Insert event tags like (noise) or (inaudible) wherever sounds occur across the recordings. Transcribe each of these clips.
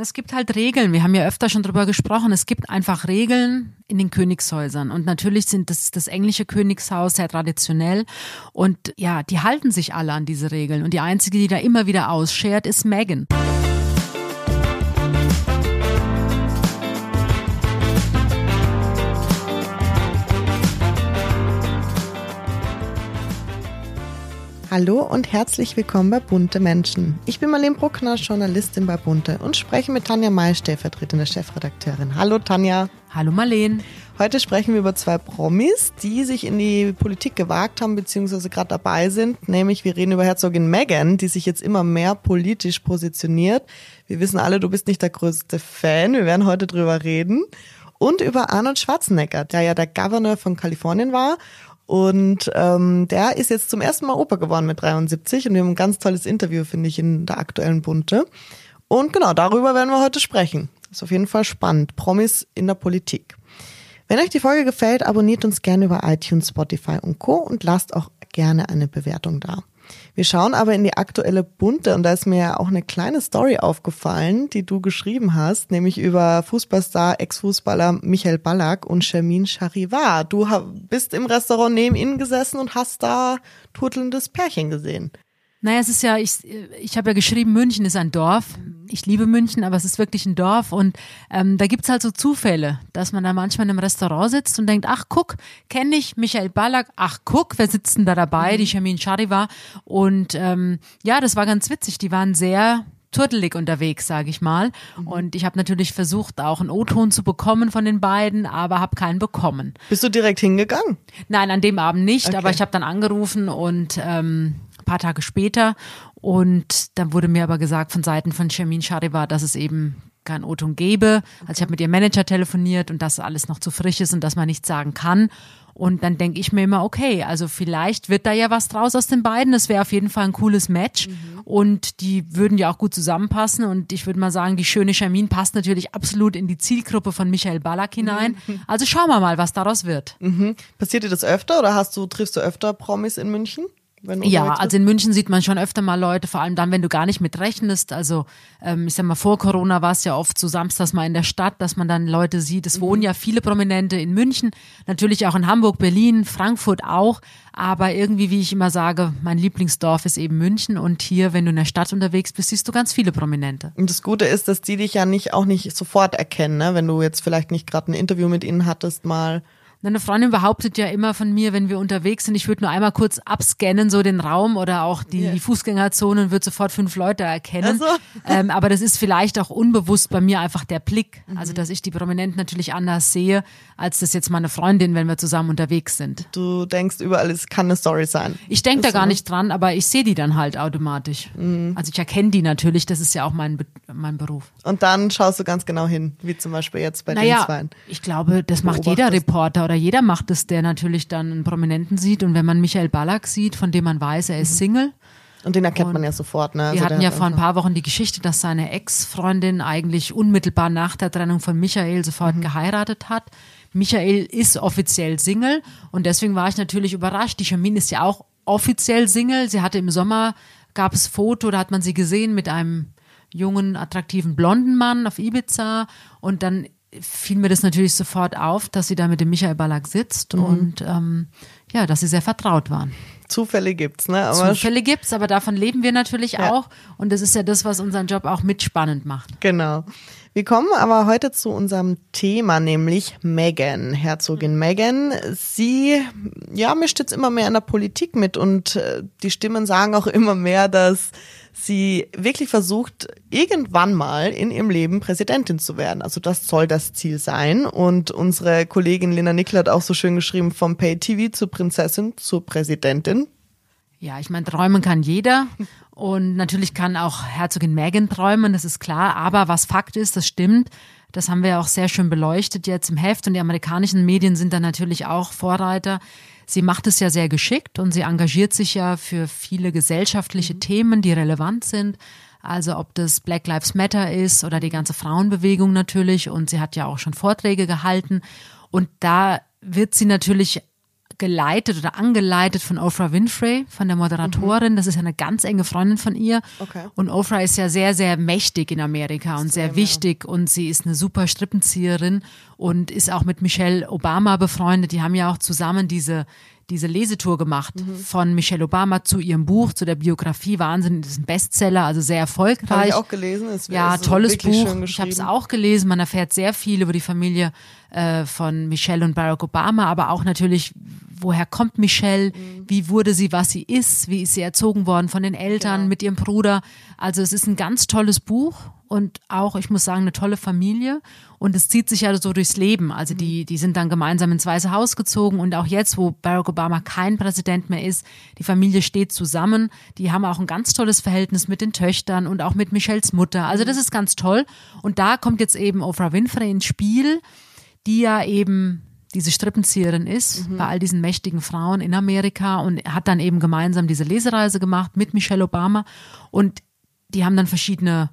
Es gibt halt Regeln. Wir haben ja öfter schon drüber gesprochen. Es gibt einfach Regeln in den Königshäusern. Und natürlich sind das, das englische Königshaus sehr traditionell. Und ja, die halten sich alle an diese Regeln. Und die einzige, die da immer wieder ausschert, ist Meghan. Hallo und herzlich willkommen bei Bunte Menschen. Ich bin Marlene Bruckner, Journalistin bei Bunte und spreche mit Tanja May, stellvertretende Chefredakteurin. Hallo Tanja. Hallo Marlene. Heute sprechen wir über zwei Promis, die sich in die Politik gewagt haben, beziehungsweise gerade dabei sind. Nämlich wir reden über Herzogin Meghan, die sich jetzt immer mehr politisch positioniert. Wir wissen alle, du bist nicht der größte Fan. Wir werden heute drüber reden. Und über Arnold Schwarzenegger, der ja der Governor von Kalifornien war und ähm, der ist jetzt zum ersten Mal Opa geworden mit 73 und wir haben ein ganz tolles Interview, finde ich, in der aktuellen Bunte. Und genau, darüber werden wir heute sprechen. Ist auf jeden Fall spannend. Promis in der Politik. Wenn euch die Folge gefällt, abonniert uns gerne über iTunes, Spotify und Co. und lasst auch gerne eine Bewertung da. Wir schauen aber in die aktuelle Bunte und da ist mir ja auch eine kleine Story aufgefallen, die du geschrieben hast, nämlich über Fußballstar, Ex-Fußballer Michael Ballack und Shermin Charivar. Du bist im Restaurant neben ihnen gesessen und hast da turtelndes Pärchen gesehen. Naja, es ist ja, ich, ich habe ja geschrieben, München ist ein Dorf. Ich liebe München, aber es ist wirklich ein Dorf. Und ähm, da gibt's halt so Zufälle, dass man da manchmal in einem Restaurant sitzt und denkt, ach guck, kenne ich Michael Ballack, ach guck, wer sitzt denn da dabei? Die Shamin Chariva. Und ähm, ja, das war ganz witzig. Die waren sehr turtelig unterwegs, sage ich mal. Mhm. Und ich habe natürlich versucht, auch einen O-Ton zu bekommen von den beiden, aber habe keinen bekommen. Bist du direkt hingegangen? Nein, an dem Abend nicht, okay. aber ich habe dann angerufen und ähm, paar Tage später. Und dann wurde mir aber gesagt von Seiten von Shamin Shariva, dass es eben kein O-Ton gäbe. Also ich habe mit ihrem Manager telefoniert und dass alles noch zu frisch ist und dass man nichts sagen kann. Und dann denke ich mir immer, okay, also vielleicht wird da ja was draus aus den beiden. Das wäre auf jeden Fall ein cooles Match. Mhm. Und die würden ja auch gut zusammenpassen. Und ich würde mal sagen, die schöne Charmin passt natürlich absolut in die Zielgruppe von Michael Ballack hinein. Mhm. Also schauen wir mal, was daraus wird. Mhm. Passiert dir das öfter oder hast du, triffst du öfter Promis in München? Ja, also in München sieht man schon öfter mal Leute, vor allem dann, wenn du gar nicht mit rechnest. Also ähm, ich sag mal, vor Corona war es ja oft so samstags mal in der Stadt, dass man dann Leute sieht. Es mhm. wohnen ja viele Prominente in München, natürlich auch in Hamburg, Berlin, Frankfurt auch. Aber irgendwie, wie ich immer sage, mein Lieblingsdorf ist eben München. Und hier, wenn du in der Stadt unterwegs bist, siehst du ganz viele Prominente. Und das Gute ist, dass die dich ja nicht auch nicht sofort erkennen, ne? wenn du jetzt vielleicht nicht gerade ein Interview mit ihnen hattest mal eine Freundin behauptet ja immer von mir, wenn wir unterwegs sind, ich würde nur einmal kurz abscannen, so den Raum oder auch die, yeah. die Fußgängerzone und würde sofort fünf Leute erkennen. Also. Ähm, aber das ist vielleicht auch unbewusst bei mir einfach der Blick. Mhm. Also, dass ich die Prominenten natürlich anders sehe, als das jetzt meine Freundin, wenn wir zusammen unterwegs sind. Du denkst überall, es kann eine Story sein. Ich denke da gar nicht dran, aber ich sehe die dann halt automatisch. Mhm. Also ich erkenne die natürlich, das ist ja auch mein, mein Beruf. Und dann schaust du ganz genau hin, wie zum Beispiel jetzt bei naja, den zwei. Ich glaube, das macht jeder Reporter oder jeder macht es, der natürlich dann einen Prominenten sieht. Und wenn man Michael Ballack sieht, von dem man weiß, er ist mhm. Single. Und den erkennt und man ja sofort. Ne? Also wir hatten ja vor ein paar Wochen die Geschichte, dass seine Ex-Freundin eigentlich unmittelbar nach der Trennung von Michael sofort mhm. geheiratet hat. Michael ist offiziell Single und deswegen war ich natürlich überrascht. Die Charmin ist ja auch offiziell Single. Sie hatte im Sommer, gab es Foto, da hat man sie gesehen mit einem jungen, attraktiven blonden Mann auf Ibiza und dann fiel mir das natürlich sofort auf, dass sie da mit dem Michael Ballack sitzt mhm. und ähm, ja, dass sie sehr vertraut waren. Zufälle gibt's, ne? Aber Zufälle gibt's, aber davon leben wir natürlich ja. auch und das ist ja das, was unseren Job auch mitspannend macht. Genau. Wir kommen aber heute zu unserem Thema, nämlich Megan, Herzogin Megan. Sie, ja, mischt jetzt immer mehr in der Politik mit und äh, die Stimmen sagen auch immer mehr, dass sie wirklich versucht, irgendwann mal in ihrem Leben Präsidentin zu werden. Also das soll das Ziel sein. Und unsere Kollegin Lena Nickel hat auch so schön geschrieben, vom Pay-TV zur Prinzessin zur Präsidentin. Ja, ich meine, träumen kann jeder. Und natürlich kann auch Herzogin Meghan träumen, das ist klar. Aber was Fakt ist, das stimmt. Das haben wir auch sehr schön beleuchtet jetzt im Heft. Und die amerikanischen Medien sind da natürlich auch Vorreiter. Sie macht es ja sehr geschickt und sie engagiert sich ja für viele gesellschaftliche mhm. Themen, die relevant sind. Also ob das Black Lives Matter ist oder die ganze Frauenbewegung natürlich. Und sie hat ja auch schon Vorträge gehalten. Und da wird sie natürlich geleitet oder angeleitet von Oprah Winfrey, von der Moderatorin. Mhm. Das ist eine ganz enge Freundin von ihr. Okay. Und Oprah ist ja sehr, sehr mächtig in Amerika und sehr, sehr wichtig. Und sie ist eine super Strippenzieherin und ist auch mit Michelle Obama befreundet. Die haben ja auch zusammen diese diese Lesetour gemacht mhm. von Michelle Obama zu ihrem Buch, zu der Biografie. Wahnsinn, das ist ein Bestseller, also sehr erfolgreich. Habe ich auch gelesen. Es ja, tolles Buch. Ich habe es auch gelesen. Man erfährt sehr viel über die Familie äh, von Michelle und Barack Obama, aber auch natürlich, woher kommt Michelle, mhm. wie wurde sie, was sie ist, wie ist sie erzogen worden von den Eltern, ja. mit ihrem Bruder. Also es ist ein ganz tolles Buch und auch, ich muss sagen, eine tolle Familie. Und es zieht sich ja so durchs Leben. Also die, die sind dann gemeinsam ins Weiße Haus gezogen und auch jetzt, wo Barack Obama kein Präsident mehr ist, die Familie steht zusammen. Die haben auch ein ganz tolles Verhältnis mit den Töchtern und auch mit Michelles Mutter. Also das ist ganz toll. Und da kommt jetzt eben Oprah Winfrey ins Spiel, die ja eben diese Strippenzieherin ist mhm. bei all diesen mächtigen Frauen in Amerika und hat dann eben gemeinsam diese Lesereise gemacht mit Michelle Obama und die haben dann verschiedene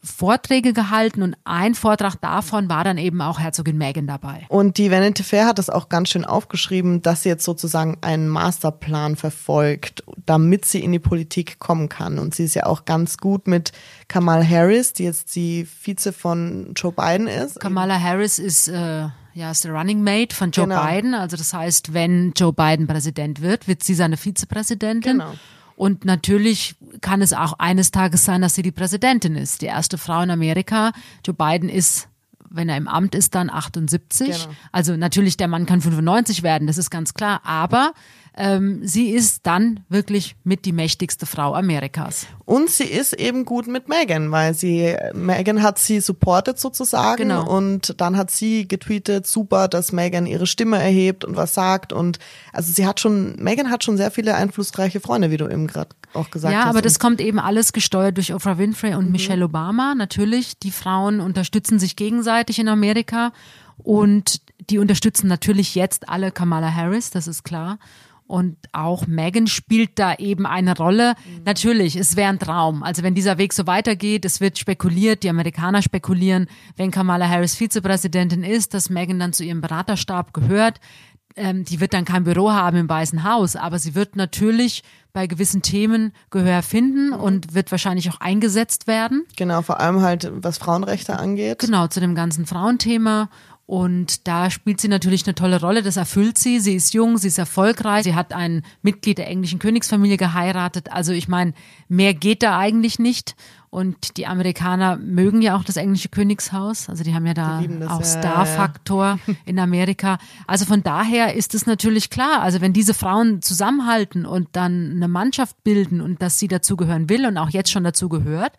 Vorträge gehalten und ein Vortrag davon war dann eben auch Herzogin Meghan dabei. Und die Vanity Fair hat das auch ganz schön aufgeschrieben, dass sie jetzt sozusagen einen Masterplan verfolgt, damit sie in die Politik kommen kann. Und sie ist ja auch ganz gut mit Kamala Harris, die jetzt die Vize von Joe Biden ist. Kamala Harris ist äh, ja ist der Running Mate von Joe genau. Biden. Also das heißt, wenn Joe Biden Präsident wird, wird sie seine Vizepräsidentin. Genau. Und natürlich kann es auch eines Tages sein, dass sie die Präsidentin ist. Die erste Frau in Amerika. Joe Biden ist wenn er im Amt ist, dann 78. Genau. Also natürlich, der Mann kann 95 werden, das ist ganz klar. Aber ähm, sie ist dann wirklich mit die mächtigste Frau Amerikas. Und sie ist eben gut mit Megan, weil sie, Megan hat sie supportet sozusagen genau. und dann hat sie getweetet, super, dass Megan ihre Stimme erhebt und was sagt und also sie hat schon, Megan hat schon sehr viele einflussreiche Freunde, wie du eben gerade auch gesagt ja, hast. Ja, aber das kommt eben alles gesteuert durch Oprah Winfrey und mhm. Michelle Obama. Natürlich, die Frauen unterstützen sich gegenseitig in Amerika und die unterstützen natürlich jetzt alle Kamala Harris, das ist klar. Und auch Megan spielt da eben eine Rolle. Mhm. Natürlich, es wäre ein Traum. Also wenn dieser Weg so weitergeht, es wird spekuliert, die Amerikaner spekulieren, wenn Kamala Harris Vizepräsidentin ist, dass Megan dann zu ihrem Beraterstab gehört. Ähm, die wird dann kein Büro haben im Weißen Haus, aber sie wird natürlich bei gewissen Themen Gehör finden mhm. und wird wahrscheinlich auch eingesetzt werden. Genau, vor allem halt, was Frauenrechte angeht. Genau, zu dem ganzen Frauenthema. Und da spielt sie natürlich eine tolle Rolle. Das erfüllt sie. Sie ist jung, sie ist erfolgreich. Sie hat ein Mitglied der englischen Königsfamilie geheiratet. Also ich meine, mehr geht da eigentlich nicht. Und die Amerikaner mögen ja auch das englische Königshaus. Also die haben ja da auch Star-Faktor in Amerika. Also von daher ist es natürlich klar. Also wenn diese Frauen zusammenhalten und dann eine Mannschaft bilden und dass sie dazugehören will und auch jetzt schon dazu gehört,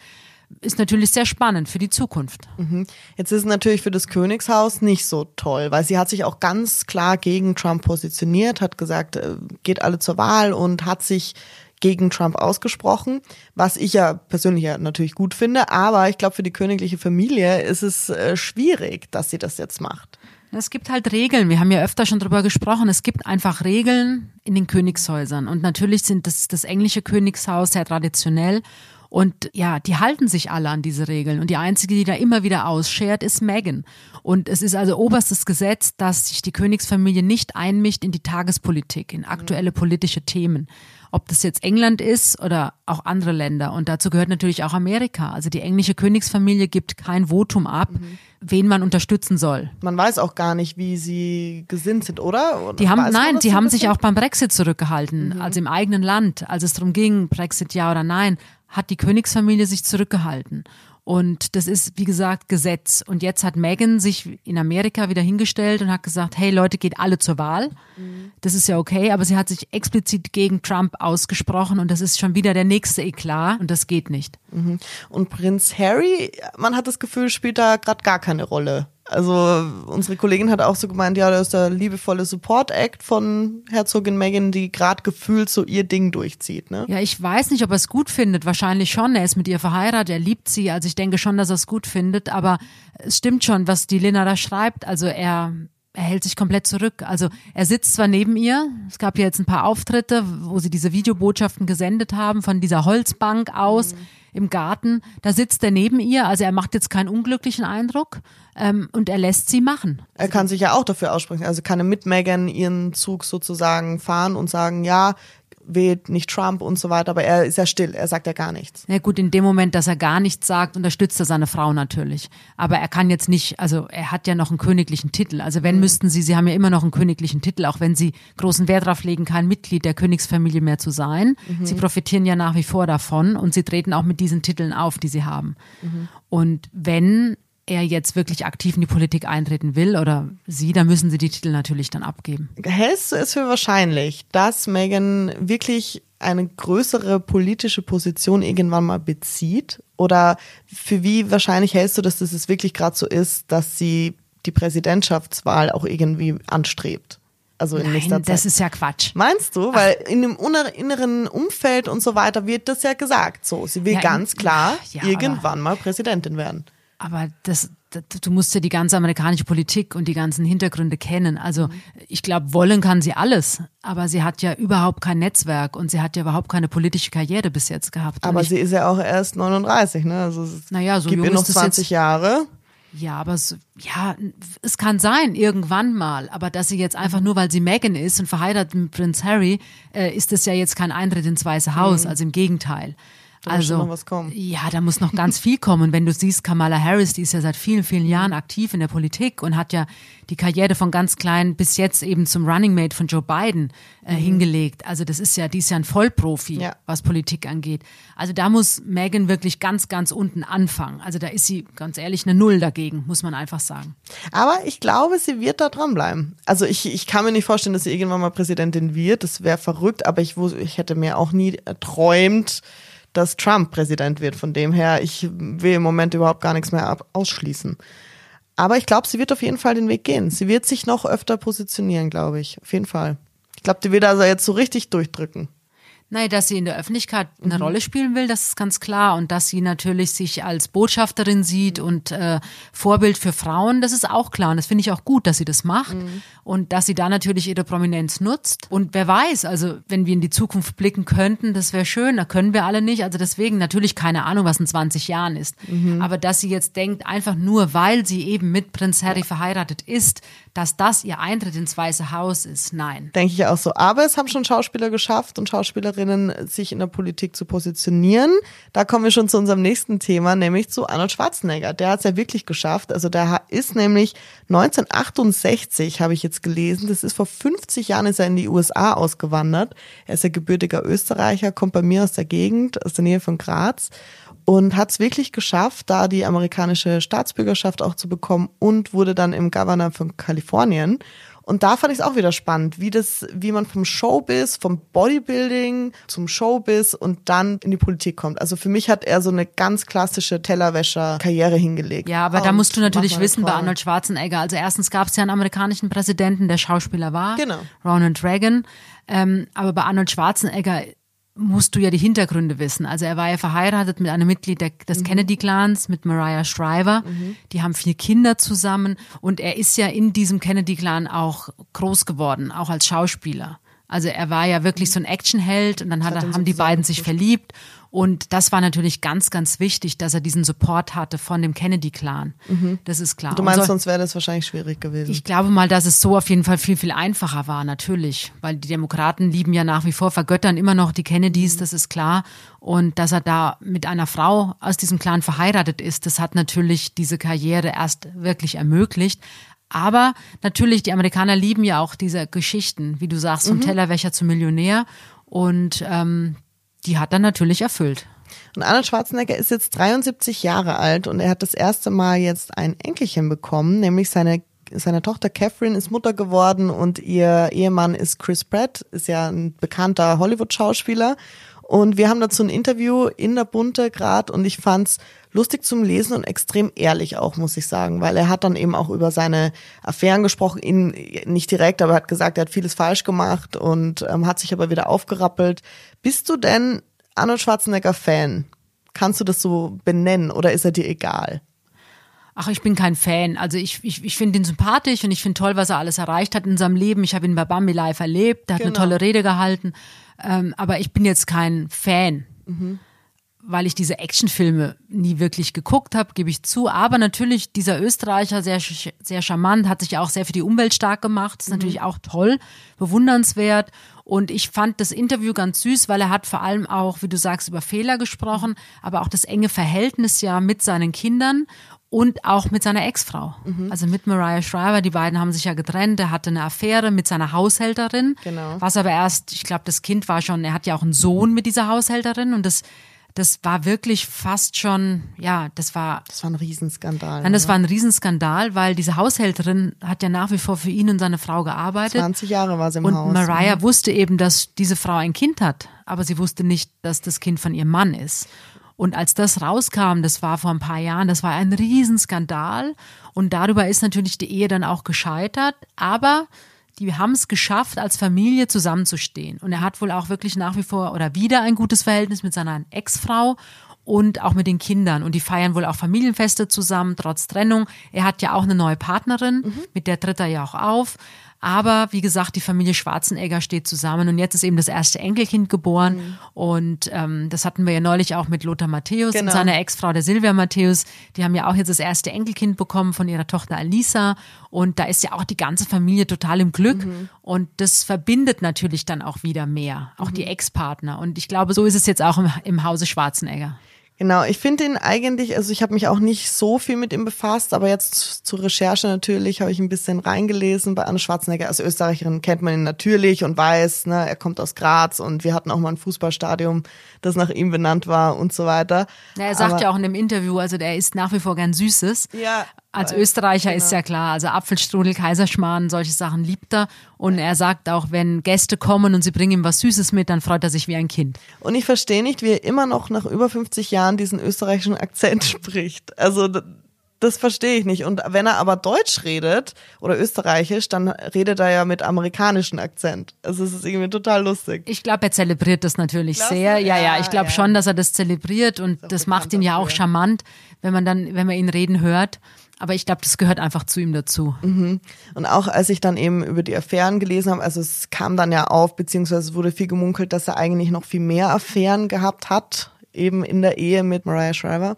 ist natürlich sehr spannend für die Zukunft. Mhm. Jetzt ist es natürlich für das Königshaus nicht so toll, weil sie hat sich auch ganz klar gegen Trump positioniert, hat gesagt, äh, geht alle zur Wahl und hat sich gegen Trump ausgesprochen, was ich ja persönlich ja natürlich gut finde, aber ich glaube, für die königliche Familie ist es äh, schwierig, dass sie das jetzt macht. Es gibt halt Regeln. Wir haben ja öfter schon drüber gesprochen. Es gibt einfach Regeln in den Königshäusern. Und natürlich sind das, das englische Königshaus sehr traditionell und ja, die halten sich alle an diese Regeln. Und die einzige, die da immer wieder ausschert, ist Meghan. Und es ist also oberstes Gesetz, dass sich die Königsfamilie nicht einmischt in die Tagespolitik, in aktuelle politische Themen. Ob das jetzt England ist oder auch andere Länder. Und dazu gehört natürlich auch Amerika. Also die englische Königsfamilie gibt kein Votum ab, mhm. wen man unterstützen soll. Man weiß auch gar nicht, wie sie gesinnt sind, oder? oder die haben, nein, die haben sich auch beim Brexit zurückgehalten. Mhm. Also im eigenen Land, als es darum ging, Brexit ja oder nein, hat die Königsfamilie sich zurückgehalten. Und das ist, wie gesagt, Gesetz. Und jetzt hat Meghan sich in Amerika wieder hingestellt und hat gesagt, hey Leute, geht alle zur Wahl. Mhm. Das ist ja okay, aber sie hat sich explizit gegen Trump ausgesprochen und das ist schon wieder der nächste Eklat und das geht nicht. Mhm. Und Prinz Harry, man hat das Gefühl, spielt da gerade gar keine Rolle. Also unsere Kollegin hat auch so gemeint, ja, das ist der liebevolle Support-Act von Herzogin Meghan, die gerade gefühlt so ihr Ding durchzieht. Ne? Ja, ich weiß nicht, ob er es gut findet. Wahrscheinlich schon. Er ist mit ihr verheiratet, er liebt sie. Also ich denke schon, dass er es gut findet. Aber es stimmt schon, was die Lina da schreibt. Also er er hält sich komplett zurück. Also er sitzt zwar neben ihr, es gab ja jetzt ein paar Auftritte, wo sie diese Videobotschaften gesendet haben von dieser Holzbank aus. Mhm im Garten, da sitzt er neben ihr, also er macht jetzt keinen unglücklichen Eindruck ähm, und er lässt sie machen. Er kann sich ja auch dafür aussprechen, also kann er mit Megan ihren Zug sozusagen fahren und sagen, ja, wählt nicht Trump und so weiter, aber er ist ja still, er sagt ja gar nichts. Ja gut, in dem Moment, dass er gar nichts sagt, unterstützt er seine Frau natürlich. Aber er kann jetzt nicht, also er hat ja noch einen königlichen Titel. Also wenn mhm. müssten sie, sie haben ja immer noch einen königlichen Titel, auch wenn sie großen Wert darauf legen, kein Mitglied der Königsfamilie mehr zu sein. Mhm. Sie profitieren ja nach wie vor davon und sie treten auch mit diesen Titeln auf, die sie haben. Mhm. Und wenn er jetzt wirklich aktiv in die Politik eintreten will oder sie, dann müssen sie die Titel natürlich dann abgeben. Hältst du es für wahrscheinlich, dass Meghan wirklich eine größere politische Position irgendwann mal bezieht? Oder für wie wahrscheinlich hältst du, dass das wirklich gerade so ist, dass sie die Präsidentschaftswahl auch irgendwie anstrebt? Also in Nein, nächster Zeit. Das ist ja Quatsch. Meinst du? Weil Ach. in dem inneren Umfeld und so weiter wird das ja gesagt. So, sie will ja, ganz klar ja, irgendwann mal Präsidentin werden. Aber das, das, du musst ja die ganze amerikanische Politik und die ganzen Hintergründe kennen. Also ich glaube, wollen kann sie alles, aber sie hat ja überhaupt kein Netzwerk und sie hat ja überhaupt keine politische Karriere bis jetzt gehabt. Aber ich, sie ist ja auch erst 39, ne? Also naja, so gibt ihr noch 20 Jahre. Ja, aber so, ja, es kann sein, irgendwann mal. Aber dass sie jetzt einfach nur, weil sie Megan ist und verheiratet mit Prinz Harry, äh, ist das ja jetzt kein Eintritt ins Weiße Haus. Mhm. Also im Gegenteil. Da also, muss noch was kommen. Ja, da muss noch ganz viel kommen. Wenn du siehst, Kamala Harris, die ist ja seit vielen, vielen Jahren aktiv in der Politik und hat ja die Karriere von ganz klein bis jetzt eben zum Running Mate von Joe Biden äh, mhm. hingelegt. Also das ist ja, die ist ja ein Vollprofi, ja. was Politik angeht. Also da muss Megan wirklich ganz, ganz unten anfangen. Also da ist sie, ganz ehrlich, eine Null dagegen, muss man einfach sagen. Aber ich glaube, sie wird da dranbleiben. Also ich, ich kann mir nicht vorstellen, dass sie irgendwann mal Präsidentin wird. Das wäre verrückt, aber ich, ich hätte mir auch nie erträumt, dass Trump Präsident wird. Von dem her, ich will im Moment überhaupt gar nichts mehr ausschließen. Aber ich glaube, sie wird auf jeden Fall den Weg gehen. Sie wird sich noch öfter positionieren, glaube ich. Auf jeden Fall. Ich glaube, die wird also jetzt so richtig durchdrücken. Nein, dass sie in der Öffentlichkeit eine mhm. Rolle spielen will, das ist ganz klar. Und dass sie natürlich sich als Botschafterin sieht und äh, Vorbild für Frauen, das ist auch klar. Und das finde ich auch gut, dass sie das macht. Mhm. Und dass sie da natürlich ihre Prominenz nutzt. Und wer weiß, also wenn wir in die Zukunft blicken könnten, das wäre schön, da können wir alle nicht. Also deswegen natürlich keine Ahnung, was in 20 Jahren ist. Mhm. Aber dass sie jetzt denkt, einfach nur, weil sie eben mit Prinz Harry verheiratet ist, dass das ihr Eintritt ins Weiße Haus ist, nein. Denke ich auch so. Aber es haben schon Schauspieler geschafft und Schauspielerinnen sich in der Politik zu positionieren. Da kommen wir schon zu unserem nächsten Thema, nämlich zu Arnold Schwarzenegger. Der hat es ja wirklich geschafft. Also der ist nämlich 1968, habe ich jetzt gelesen, das ist vor 50 Jahren ist er in die USA ausgewandert. Er ist ja gebürtiger Österreicher, kommt bei mir aus der Gegend, aus der Nähe von Graz und hat es wirklich geschafft, da die amerikanische Staatsbürgerschaft auch zu bekommen und wurde dann im Governor von Kalifornien. Und da fand ich es auch wieder spannend, wie das, wie man vom Showbiz, vom Bodybuilding zum Showbiz und dann in die Politik kommt. Also für mich hat er so eine ganz klassische Tellerwäscher-Karriere hingelegt. Ja, aber und da musst du natürlich wissen bei Arnold Schwarzenegger. Also erstens gab es ja einen amerikanischen Präsidenten, der Schauspieler war, genau. Ronald Reagan. Ähm, aber bei Arnold Schwarzenegger musst du ja die Hintergründe wissen. Also er war ja verheiratet mit einem Mitglied der, des mhm. Kennedy-Clans, mit Mariah Shriver. Mhm. Die haben vier Kinder zusammen und er ist ja in diesem Kennedy-Clan auch groß geworden, auch als Schauspieler. Also er war ja wirklich so ein Actionheld und dann hat, haben die beiden sich verliebt und das war natürlich ganz, ganz wichtig, dass er diesen Support hatte von dem Kennedy-Clan. Mhm. Das ist klar. Du meinst, so, sonst wäre das wahrscheinlich schwierig gewesen. Ich glaube mal, dass es so auf jeden Fall viel, viel einfacher war, natürlich. Weil die Demokraten lieben ja nach wie vor, vergöttern immer noch die Kennedys, mhm. das ist klar. Und dass er da mit einer Frau aus diesem Clan verheiratet ist, das hat natürlich diese Karriere erst wirklich ermöglicht. Aber natürlich, die Amerikaner lieben ja auch diese Geschichten, wie du sagst, vom mhm. Tellerwäscher zum Millionär. Und ähm, die hat er natürlich erfüllt. Und Arnold Schwarzenegger ist jetzt 73 Jahre alt und er hat das erste Mal jetzt ein Enkelchen bekommen, nämlich seine seine Tochter Catherine ist Mutter geworden und ihr Ehemann ist Chris Pratt, ist ja ein bekannter Hollywood-Schauspieler. Und wir haben dazu ein Interview in der Bunte gerade und ich fand's lustig zum Lesen und extrem ehrlich auch, muss ich sagen, weil er hat dann eben auch über seine Affären gesprochen, ihn nicht direkt, aber er hat gesagt, er hat vieles falsch gemacht und ähm, hat sich aber wieder aufgerappelt. Bist du denn Arnold Schwarzenegger Fan? Kannst du das so benennen oder ist er dir egal? Ach, ich bin kein Fan. Also ich, ich, ich finde ihn sympathisch und ich finde toll, was er alles erreicht hat in seinem Leben. Ich habe ihn bei Bambi Live erlebt, er hat genau. eine tolle Rede gehalten. Ähm, aber ich bin jetzt kein Fan. Mhm weil ich diese Actionfilme nie wirklich geguckt habe, gebe ich zu. Aber natürlich, dieser Österreicher, sehr, sehr charmant, hat sich auch sehr für die Umwelt stark gemacht. ist mhm. natürlich auch toll, bewundernswert. Und ich fand das Interview ganz süß, weil er hat vor allem auch, wie du sagst, über Fehler gesprochen, aber auch das enge Verhältnis ja mit seinen Kindern und auch mit seiner Ex-Frau. Mhm. Also mit Mariah Shriver. Die beiden haben sich ja getrennt. Er hatte eine Affäre mit seiner Haushälterin. Genau. Was aber erst, ich glaube, das Kind war schon, er hat ja auch einen Sohn mit dieser Haushälterin und das das war wirklich fast schon, ja, das war. Das war ein Riesenskandal. Nein, das oder? war ein Riesenskandal, weil diese Haushälterin hat ja nach wie vor für ihn und seine Frau gearbeitet. 20 Jahre war sie im und Haus. Und Mariah mhm. wusste eben, dass diese Frau ein Kind hat, aber sie wusste nicht, dass das Kind von ihrem Mann ist. Und als das rauskam, das war vor ein paar Jahren, das war ein Riesenskandal. Und darüber ist natürlich die Ehe dann auch gescheitert. Aber die haben es geschafft, als Familie zusammenzustehen. Und er hat wohl auch wirklich nach wie vor oder wieder ein gutes Verhältnis mit seiner Ex-Frau und auch mit den Kindern. Und die feiern wohl auch Familienfeste zusammen, trotz Trennung. Er hat ja auch eine neue Partnerin, mhm. mit der tritt er ja auch auf. Aber wie gesagt, die Familie Schwarzenegger steht zusammen und jetzt ist eben das erste Enkelkind geboren. Mhm. Und ähm, das hatten wir ja neulich auch mit Lothar Matthäus genau. und seiner Ex-Frau, der Silvia Matthäus. Die haben ja auch jetzt das erste Enkelkind bekommen von ihrer Tochter Alisa. Und da ist ja auch die ganze Familie total im Glück. Mhm. Und das verbindet natürlich dann auch wieder mehr, auch mhm. die Ex-Partner. Und ich glaube, so ist es jetzt auch im, im Hause Schwarzenegger. Genau, ich finde ihn eigentlich, also ich habe mich auch nicht so viel mit ihm befasst, aber jetzt zur Recherche natürlich habe ich ein bisschen reingelesen. Bei Anne Schwarzenegger als Österreicherin kennt man ihn natürlich und weiß, ne, er kommt aus Graz und wir hatten auch mal ein Fußballstadion, das nach ihm benannt war und so weiter. Ja, er sagt aber, ja auch in dem Interview, also der isst nach wie vor gern Süßes. Ja, als Österreicher genau. ist ja klar, also Apfelstrudel, Kaiserschmarrn, solche Sachen liebt er. Und er sagt auch, wenn Gäste kommen und sie bringen ihm was Süßes mit, dann freut er sich wie ein Kind. Und ich verstehe nicht, wie er immer noch nach über 50 Jahren diesen österreichischen Akzent (laughs) spricht. Also das verstehe ich nicht. Und wenn er aber Deutsch redet oder Österreichisch, dann redet er ja mit amerikanischem Akzent. Also es ist irgendwie total lustig. Ich glaube, er zelebriert das natürlich Klasse. sehr. Ja, ja, ich glaube ja. schon, dass er das zelebriert und das, das macht ihn ja auch charmant, wenn man dann, wenn man ihn reden hört. Aber ich glaube, das gehört einfach zu ihm dazu. Mhm. Und auch als ich dann eben über die Affären gelesen habe, also es kam dann ja auf, beziehungsweise wurde viel gemunkelt, dass er eigentlich noch viel mehr Affären gehabt hat, eben in der Ehe mit Mariah Shriver.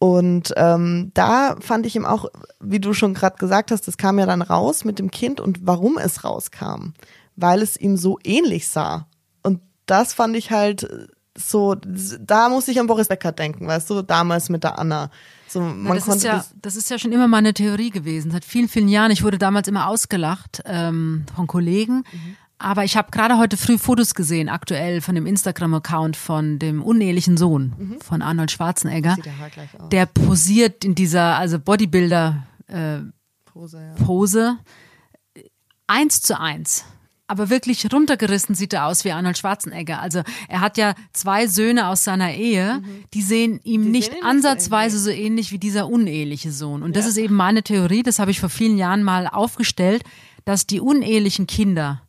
Und ähm, da fand ich ihm auch, wie du schon gerade gesagt hast, das kam ja dann raus mit dem Kind und warum es rauskam, weil es ihm so ähnlich sah. Und das fand ich halt so, da muss ich an Boris Becker denken, weißt du, damals mit der Anna. So, man das, ist ja, das, ist ja schon immer meine Theorie gewesen. Seit vielen, vielen Jahren. Ich wurde damals immer ausgelacht ähm, von Kollegen. Mhm. Aber ich habe gerade heute früh Fotos gesehen, aktuell von dem Instagram-Account von dem unehelichen Sohn mhm. von Arnold Schwarzenegger. Sieht der, gleich aus. der posiert in dieser, also Bodybuilder äh, Pose, ja. Pose. Eins zu eins aber wirklich runtergerissen sieht er aus wie Arnold Schwarzenegger. Also er hat ja zwei Söhne aus seiner Ehe, mhm. die sehen ihm die nicht sehen ansatzweise so ähnlich wie dieser uneheliche Sohn. Und das ja. ist eben meine Theorie, das habe ich vor vielen Jahren mal aufgestellt, dass die unehelichen Kinder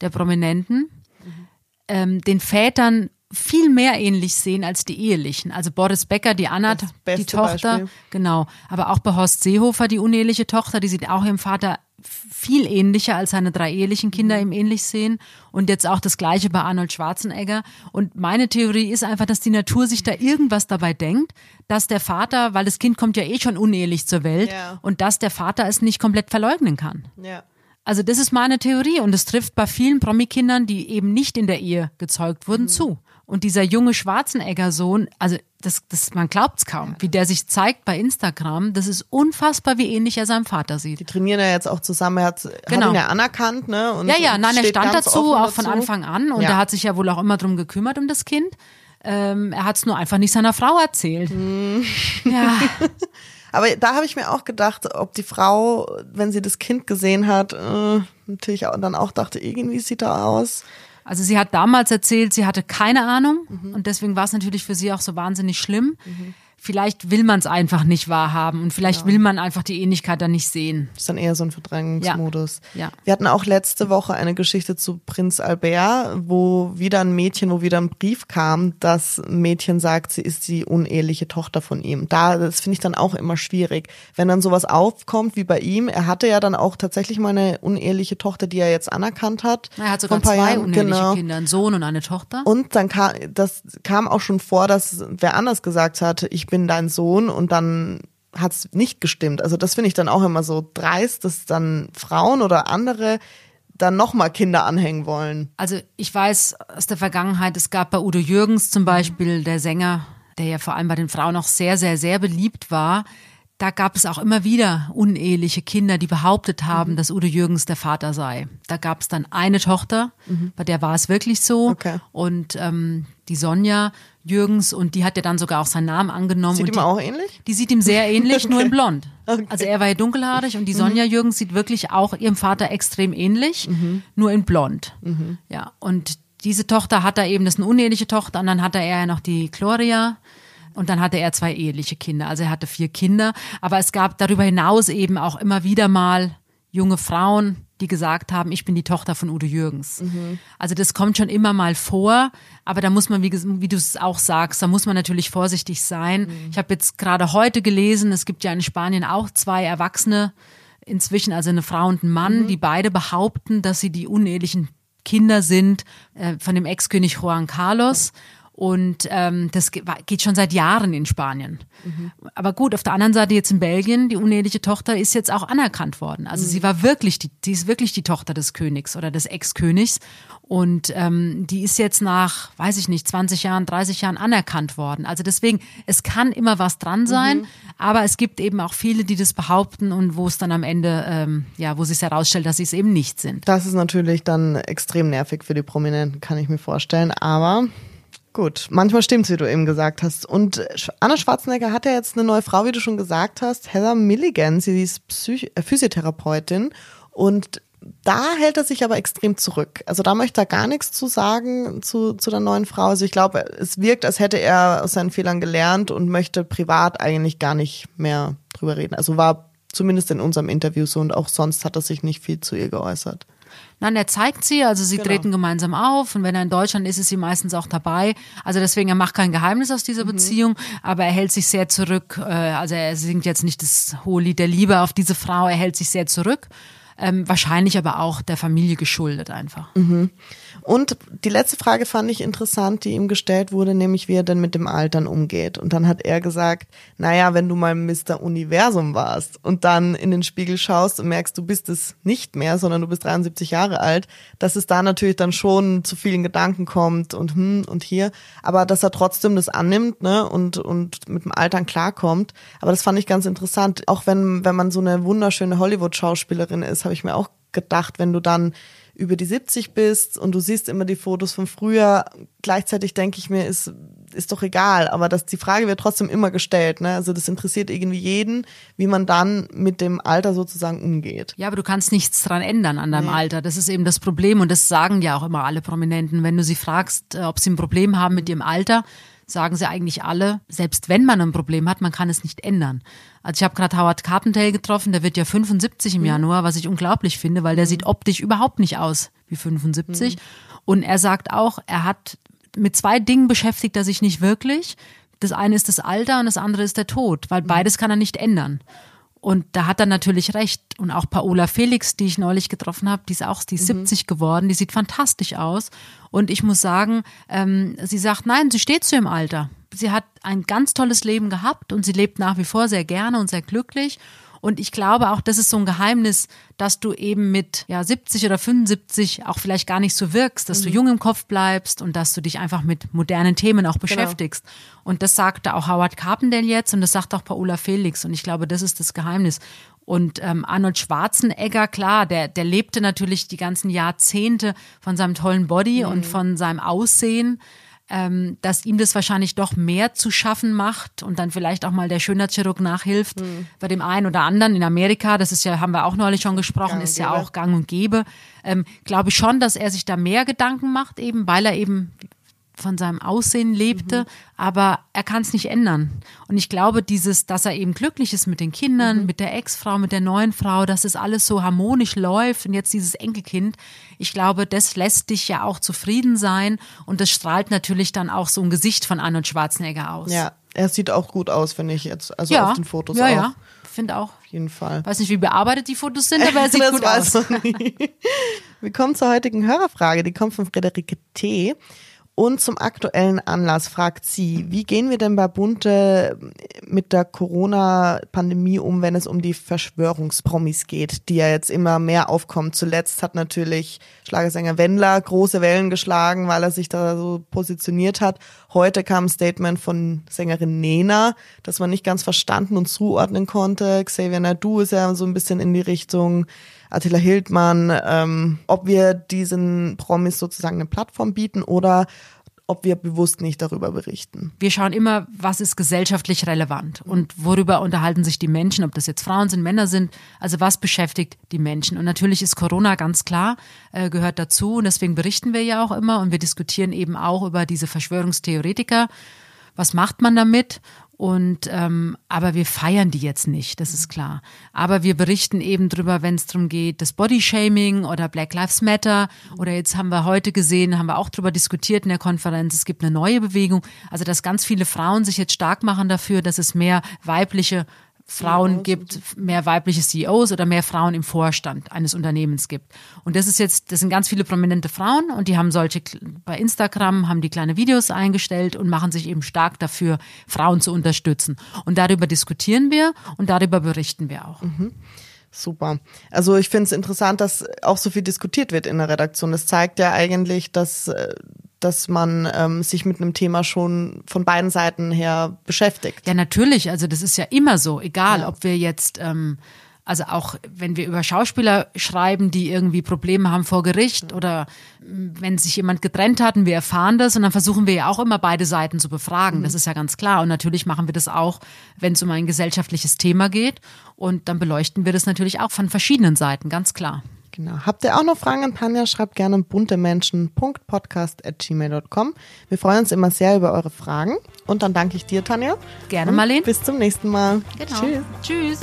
der Prominenten mhm. ähm, den Vätern viel mehr ähnlich sehen als die ehelichen. Also Boris Becker, die Anna, die Tochter, Beispiel. genau. Aber auch bei Horst Seehofer, die uneheliche Tochter, die sieht auch ihrem Vater viel ähnlicher als seine drei ehelichen Kinder ihm ähnlich sehen. Und jetzt auch das Gleiche bei Arnold Schwarzenegger. Und meine Theorie ist einfach, dass die Natur sich da irgendwas dabei denkt, dass der Vater, weil das Kind kommt ja eh schon unehelich zur Welt, ja. und dass der Vater es nicht komplett verleugnen kann. Ja. Also das ist meine Theorie und es trifft bei vielen Promikindern, die eben nicht in der Ehe gezeugt wurden, mhm. zu. Und dieser junge Schwarzenegger-Sohn, also das, das, man glaubt es kaum, wie der sich zeigt bei Instagram. Das ist unfassbar, wie ähnlich er seinem Vater sieht. Die trainieren ja jetzt auch zusammen. Er hat, genau. hat ihn ja anerkannt, ne? Und ja, ja, nein, er stand dazu, auch von Anfang an. Und ja. er hat sich ja wohl auch immer drum gekümmert um das Kind. Ähm, er hat es nur einfach nicht seiner Frau erzählt. Hm. Ja. (laughs) Aber da habe ich mir auch gedacht, ob die Frau, wenn sie das Kind gesehen hat, äh, natürlich auch, dann auch dachte, irgendwie sieht er aus. Also sie hat damals erzählt, sie hatte keine Ahnung mhm. und deswegen war es natürlich für sie auch so wahnsinnig schlimm. Mhm. Vielleicht will man es einfach nicht wahrhaben und vielleicht ja. will man einfach die Ähnlichkeit dann nicht sehen. Das ist dann eher so ein Verdrängungsmodus. Ja. ja. Wir hatten auch letzte Woche eine Geschichte zu Prinz Albert, wo wieder ein Mädchen, wo wieder ein Brief kam, das Mädchen sagt, sie ist die uneheliche Tochter von ihm. Da, das finde ich dann auch immer schwierig. Wenn dann sowas aufkommt wie bei ihm, er hatte ja dann auch tatsächlich mal eine uneheliche Tochter, die er jetzt anerkannt hat. Er hat sogar zwei Jahren. uneheliche genau. Kinder, einen Sohn und eine Tochter. Und dann kam, das kam auch schon vor, dass wer anders gesagt hat, ich bin dein Sohn und dann hat es nicht gestimmt. Also das finde ich dann auch immer so dreist, dass dann Frauen oder andere dann nochmal Kinder anhängen wollen. Also ich weiß aus der Vergangenheit, es gab bei Udo Jürgens zum Beispiel, der Sänger, der ja vor allem bei den Frauen auch sehr, sehr, sehr beliebt war, da gab es auch immer wieder uneheliche Kinder, die behauptet haben, mhm. dass Udo Jürgens der Vater sei. Da gab es dann eine Tochter, mhm. bei der war es wirklich so. Okay. Und ähm, die Sonja Jürgens und die hat ja dann sogar auch seinen Namen angenommen. Sieht ihm die, auch ähnlich? Die sieht ihm sehr ähnlich, okay. (laughs) nur in blond. Okay. Also er war ja dunkelhaarig und die Sonja mhm. Jürgens sieht wirklich auch ihrem Vater extrem ähnlich, mhm. nur in blond. Mhm. Ja, und diese Tochter hat er eben, das ist eine uneheliche Tochter, und dann hat er ja noch die Gloria, und dann hatte er zwei eheliche Kinder. Also er hatte vier Kinder. Aber es gab darüber hinaus eben auch immer wieder mal junge Frauen, die gesagt haben, ich bin die Tochter von Udo Jürgens. Mhm. Also das kommt schon immer mal vor, aber da muss man, wie, wie du es auch sagst, da muss man natürlich vorsichtig sein. Mhm. Ich habe jetzt gerade heute gelesen, es gibt ja in Spanien auch zwei Erwachsene inzwischen, also eine Frau und ein Mann, mhm. die beide behaupten, dass sie die unehelichen Kinder sind äh, von dem Ex-König Juan Carlos. Und ähm, das geht schon seit Jahren in Spanien. Mhm. Aber gut, auf der anderen Seite jetzt in Belgien, die uneheliche Tochter ist jetzt auch anerkannt worden. Also mhm. sie war wirklich, die, die ist wirklich die Tochter des Königs oder des Ex-Königs. Und ähm, die ist jetzt nach, weiß ich nicht, 20 Jahren, 30 Jahren anerkannt worden. Also deswegen, es kann immer was dran sein, mhm. aber es gibt eben auch viele, die das behaupten und wo es dann am Ende, ähm, ja, wo sich herausstellt, dass sie es eben nicht sind. Das ist natürlich dann extrem nervig für die Prominenten, kann ich mir vorstellen. Aber Gut, manchmal stimmt's, wie du eben gesagt hast. Und Anna Schwarzenegger hat ja jetzt eine neue Frau, wie du schon gesagt hast, Heather Milligan. Sie ist Psych äh, Physiotherapeutin und da hält er sich aber extrem zurück. Also da möchte er gar nichts zu sagen zu, zu der neuen Frau. Also ich glaube, es wirkt, als hätte er aus seinen Fehlern gelernt und möchte privat eigentlich gar nicht mehr drüber reden. Also war zumindest in unserem Interview so und auch sonst hat er sich nicht viel zu ihr geäußert. Nein, er zeigt sie, also sie genau. treten gemeinsam auf und wenn er in Deutschland ist, ist sie meistens auch dabei. Also deswegen, er macht kein Geheimnis aus dieser mhm. Beziehung, aber er hält sich sehr zurück. Äh, also er singt jetzt nicht das hohe Lied der Liebe auf diese Frau, er hält sich sehr zurück. Ähm, wahrscheinlich aber auch der Familie geschuldet einfach. Mhm. Und die letzte Frage fand ich interessant, die ihm gestellt wurde, nämlich wie er denn mit dem Altern umgeht. Und dann hat er gesagt, naja, wenn du mal Mr. Universum warst und dann in den Spiegel schaust und merkst, du bist es nicht mehr, sondern du bist 73 Jahre alt, dass es da natürlich dann schon zu vielen Gedanken kommt und hm und hier, aber dass er trotzdem das annimmt, ne, und, und mit dem Altern klarkommt. Aber das fand ich ganz interessant. Auch wenn, wenn man so eine wunderschöne Hollywood-Schauspielerin ist, habe ich mir auch gedacht, wenn du dann über die 70 bist und du siehst immer die Fotos von früher, gleichzeitig denke ich mir, ist, ist doch egal, aber das, die Frage wird trotzdem immer gestellt, ne? Also das interessiert irgendwie jeden, wie man dann mit dem Alter sozusagen umgeht. Ja, aber du kannst nichts dran ändern an deinem nee. Alter. Das ist eben das Problem und das sagen ja auch immer alle Prominenten. Wenn du sie fragst, äh, ob sie ein Problem haben mit ihrem Alter, sagen sie eigentlich alle, selbst wenn man ein Problem hat, man kann es nicht ändern. Also ich habe gerade Howard Carpendale getroffen, der wird ja 75 im mhm. Januar, was ich unglaublich finde, weil der mhm. sieht optisch überhaupt nicht aus wie 75. Mhm. Und er sagt auch, er hat mit zwei Dingen beschäftigt er sich nicht wirklich. Das eine ist das Alter und das andere ist der Tod, weil mhm. beides kann er nicht ändern. Und da hat er natürlich recht. Und auch Paola Felix, die ich neulich getroffen habe, die ist auch, die ist mhm. 70 geworden, die sieht fantastisch aus. Und ich muss sagen, ähm, sie sagt, nein, sie steht zu ihrem Alter. Sie hat ein ganz tolles Leben gehabt und sie lebt nach wie vor sehr gerne und sehr glücklich. Und ich glaube auch, das ist so ein Geheimnis, dass du eben mit ja, 70 oder 75 auch vielleicht gar nicht so wirkst, dass mhm. du jung im Kopf bleibst und dass du dich einfach mit modernen Themen auch genau. beschäftigst. Genau. Und das sagte auch Howard Carpendale jetzt und das sagt auch Paola Felix. Und ich glaube, das ist das Geheimnis. Und ähm, Arnold Schwarzenegger, klar, der, der lebte natürlich die ganzen Jahrzehnte von seinem tollen Body mhm. und von seinem Aussehen ähm, dass ihm das wahrscheinlich doch mehr zu schaffen macht und dann vielleicht auch mal der Schönheitschirurg nachhilft. Mhm. Bei dem einen oder anderen in Amerika, das ist ja, haben wir auch neulich schon gesprochen, ist ja auch gang und gäbe. Ähm, Glaube ich schon, dass er sich da mehr Gedanken macht, eben weil er eben von seinem Aussehen lebte, mhm. aber er kann es nicht ändern. Und ich glaube, dieses, dass er eben glücklich ist mit den Kindern, mhm. mit der Ex-Frau, mit der neuen Frau, dass es alles so harmonisch läuft und jetzt dieses Enkelkind, ich glaube, das lässt dich ja auch zufrieden sein und das strahlt natürlich dann auch so ein Gesicht von Arnold Schwarzenegger aus. Ja, er sieht auch gut aus, finde ich jetzt, also ja, auf den Fotos ja, auch. Ja, finde auch. Auf jeden Fall. Weiß nicht, wie bearbeitet die Fotos sind, aber er (laughs) sieht gut aus. Wir kommen zur heutigen Hörerfrage, die kommt von Frederike T. Und zum aktuellen Anlass fragt sie, wie gehen wir denn bei Bunte mit der Corona-Pandemie um, wenn es um die Verschwörungspromis geht, die ja jetzt immer mehr aufkommen. Zuletzt hat natürlich Schlagersänger Wendler große Wellen geschlagen, weil er sich da so positioniert hat. Heute kam ein Statement von Sängerin Nena, das man nicht ganz verstanden und zuordnen konnte. Xavier Nadu ist ja so ein bisschen in die Richtung Attila Hildmann, ähm, ob wir diesen Promis sozusagen eine Plattform bieten oder ob wir bewusst nicht darüber berichten. Wir schauen immer, was ist gesellschaftlich relevant und worüber unterhalten sich die Menschen, ob das jetzt Frauen sind, Männer sind, also was beschäftigt die Menschen. Und natürlich ist Corona ganz klar, äh, gehört dazu und deswegen berichten wir ja auch immer und wir diskutieren eben auch über diese Verschwörungstheoretiker. Was macht man damit? Und ähm, aber wir feiern die jetzt nicht, das ist klar. Aber wir berichten eben drüber, wenn es darum geht, das Bodyshaming oder Black Lives Matter. Oder jetzt haben wir heute gesehen, haben wir auch drüber diskutiert in der Konferenz, es gibt eine neue Bewegung. Also dass ganz viele Frauen sich jetzt stark machen dafür, dass es mehr weibliche Frauen gibt, mehr weibliche CEOs oder mehr Frauen im Vorstand eines Unternehmens gibt. Und das ist jetzt, das sind ganz viele prominente Frauen und die haben solche, bei Instagram haben die kleine Videos eingestellt und machen sich eben stark dafür, Frauen zu unterstützen. Und darüber diskutieren wir und darüber berichten wir auch. Mhm. Super. Also ich finde es interessant, dass auch so viel diskutiert wird in der Redaktion. Das zeigt ja eigentlich, dass äh, dass man ähm, sich mit einem Thema schon von beiden Seiten her beschäftigt. Ja, natürlich. Also das ist ja immer so, egal, ja. ob wir jetzt ähm, also auch wenn wir über Schauspieler schreiben, die irgendwie Probleme haben vor Gericht oder wenn sich jemand getrennt hat und wir erfahren das und dann versuchen wir ja auch immer beide Seiten zu befragen. Mhm. Das ist ja ganz klar. Und natürlich machen wir das auch, wenn es um ein gesellschaftliches Thema geht. Und dann beleuchten wir das natürlich auch von verschiedenen Seiten, ganz klar. Genau. Habt ihr auch noch Fragen an Tanja? Schreibt gerne buntemenschen.podcast.gmail.com. Wir freuen uns immer sehr über eure Fragen. Und dann danke ich dir, Tanja. Gerne, Marlene. Bis zum nächsten Mal. Genau. Tschüss. Tschüss.